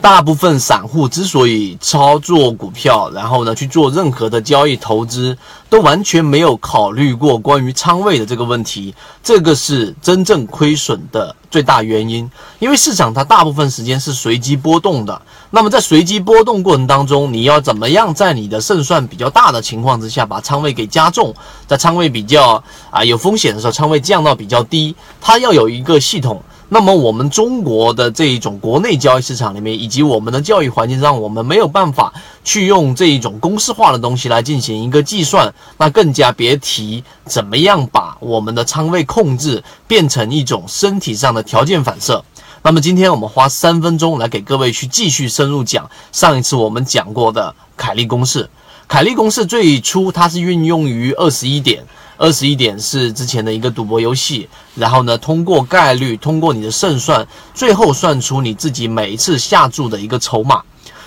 大部分散户之所以操作股票，然后呢去做任何的交易投资，都完全没有考虑过关于仓位的这个问题，这个是真正亏损的最大原因。因为市场它大部分时间是随机波动的，那么在随机波动过程当中，你要怎么样在你的胜算比较大的情况之下，把仓位给加重，在仓位比较啊有风险的时候，仓位降到比较低，它要有一个系统。那么我们中国的这一种国内交易市场里面，以及我们的教育环境上，我们没有办法去用这一种公式化的东西来进行一个计算，那更加别提怎么样把我们的仓位控制变成一种身体上的条件反射。那么今天我们花三分钟来给各位去继续深入讲上一次我们讲过的凯利公式。凯利公式最初它是运用于二十一点。二十一点是之前的一个赌博游戏，然后呢，通过概率，通过你的胜算，最后算出你自己每一次下注的一个筹码。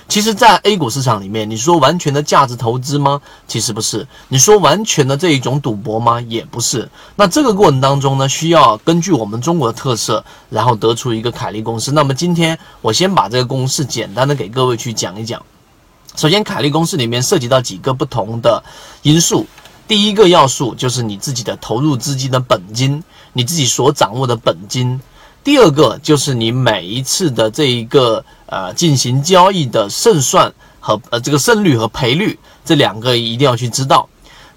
其实，在 A 股市场里面，你说完全的价值投资吗？其实不是。你说完全的这一种赌博吗？也不是。那这个过程当中呢，需要根据我们中国的特色，然后得出一个凯利公式。那么今天我先把这个公式简单的给各位去讲一讲。首先，凯利公式里面涉及到几个不同的因素。第一个要素就是你自己的投入资金的本金，你自己所掌握的本金。第二个就是你每一次的这一个呃进行交易的胜算和呃这个胜率和赔率，这两个一定要去知道。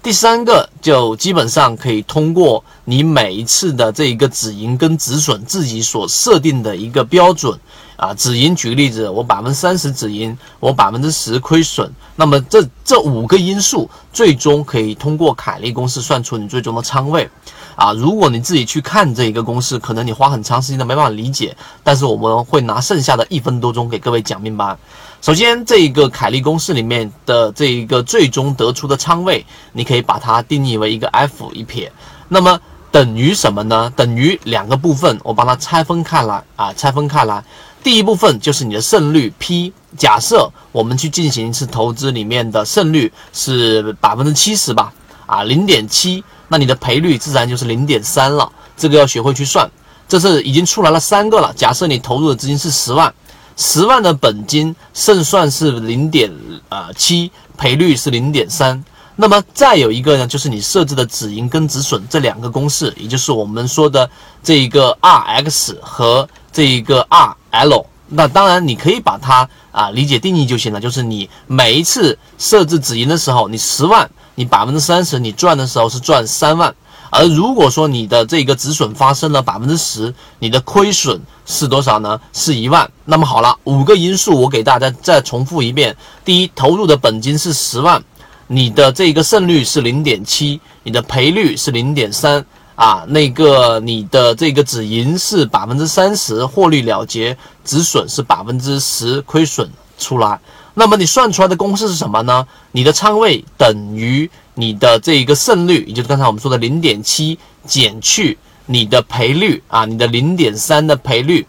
第三个就基本上可以通过你每一次的这一个止盈跟止损自己所设定的一个标准。啊，止盈，举个例子，我百分之三十止盈，我百分之十亏损，那么这这五个因素最终可以通过凯利公式算出你最终的仓位。啊，如果你自己去看这一个公式，可能你花很长时间都没办法理解，但是我们会拿剩下的一分多钟给各位讲明白。首先，这一个凯利公式里面的这一个最终得出的仓位，你可以把它定义为一个 F 一撇，那么等于什么呢？等于两个部分，我把它拆分开来啊，拆分开来。第一部分就是你的胜率 P，假设我们去进行一次投资，里面的胜率是百分之七十吧，啊，零点七，那你的赔率自然就是零点三了。这个要学会去算，这是已经出来了三个了。假设你投入的资金是十万，十万的本金，胜算是零点呃七，赔率是零点三。那么再有一个呢，就是你设置的止盈跟止损这两个公式，也就是我们说的这一个 Rx 和这一个 RL。那当然你可以把它啊理解定义就行了，就是你每一次设置止盈的时候，你十万，你百分之三十你赚的时候是赚三万。而如果说你的这个止损发生了百分之十，你的亏损是多少呢？是一万。那么好了，五个因素我给大家再重复一遍：第一，投入的本金是十万。你的这个胜率是零点七，你的赔率是零点三啊，那个你的这个止盈是百分之三十，获利了结，止损是百分之十，亏损出来。那么你算出来的公式是什么呢？你的仓位等于你的这一个胜率，也就是刚才我们说的零点七减去你的赔率啊，你的零点三的赔率，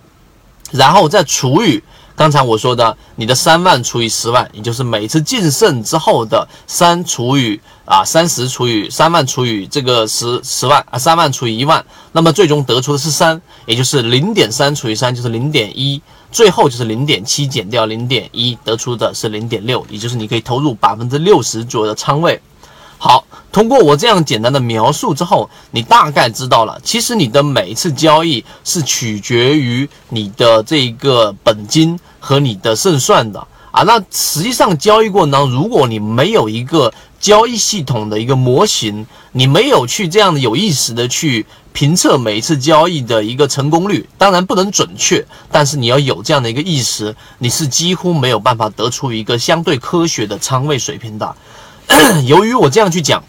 然后再除以。刚才我说的，你的三万除以十万，也就是每次净胜之后的三除以啊三十除以三万除以这个十十万啊三万除以一万，那么最终得出的是三，也就是零点三除以三就是零点一，最后就是零点七减掉零点一，得出的是零点六，也就是你可以投入百分之六十左右的仓位。好，通过我这样简单的描述之后，你大概知道了，其实你的每一次交易是取决于你的这个本金和你的胜算的啊。那实际上交易过程当中，如果你没有一个交易系统的一个模型，你没有去这样的有意识的去评测每一次交易的一个成功率，当然不能准确，但是你要有这样的一个意识，你是几乎没有办法得出一个相对科学的仓位水平的。由于我这样去讲，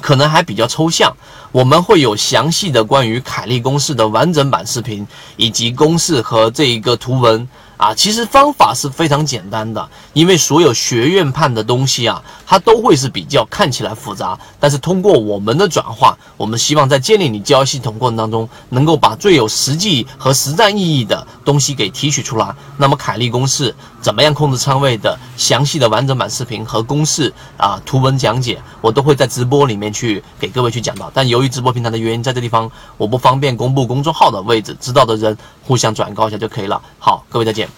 可能还比较抽象，我们会有详细的关于凯利公式的完整版视频，以及公式和这一个图文。啊，其实方法是非常简单的，因为所有学院派的东西啊，它都会是比较看起来复杂，但是通过我们的转化，我们希望在建立你交易系统过程当中，能够把最有实际和实战意义的东西给提取出来。那么凯利公式怎么样控制仓位的详细的完整版视频和公式啊图文讲解，我都会在直播里面去给各位去讲到。但由于直播平台的原因，在这地方我不方便公布公众号的位置，知道的人互相转告一下就可以了。好，各位再见。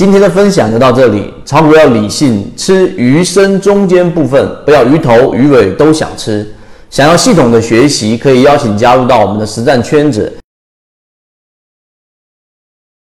今天的分享就到这里，炒股要理性，吃鱼身中间部分，不要鱼头鱼尾都想吃。想要系统的学习，可以邀请加入到我们的实战圈子。